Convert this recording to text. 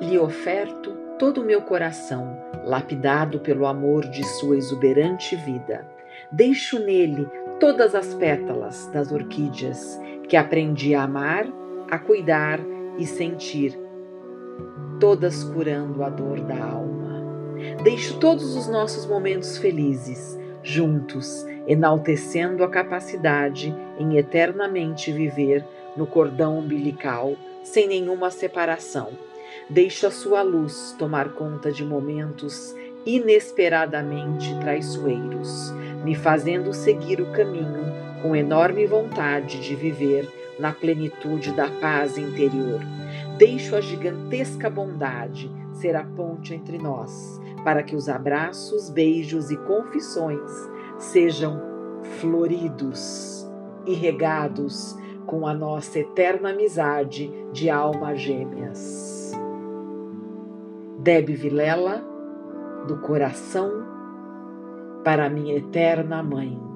Lhe oferto todo o meu coração, lapidado pelo amor de sua exuberante vida. Deixo nele todas as pétalas das orquídeas que aprendi a amar, a cuidar e sentir, todas curando a dor da alma. Deixo todos os nossos momentos felizes, juntos, enaltecendo a capacidade em eternamente viver no cordão umbilical, sem nenhuma separação. Deixo a sua luz tomar conta de momentos inesperadamente traiçoeiros, me fazendo seguir o caminho com enorme vontade de viver na plenitude da paz interior. Deixo a gigantesca bondade ser a ponte entre nós, para que os abraços, beijos e confissões sejam floridos e regados com a nossa eterna amizade de almas gêmeas. Deb Vilela, do coração para minha eterna mãe.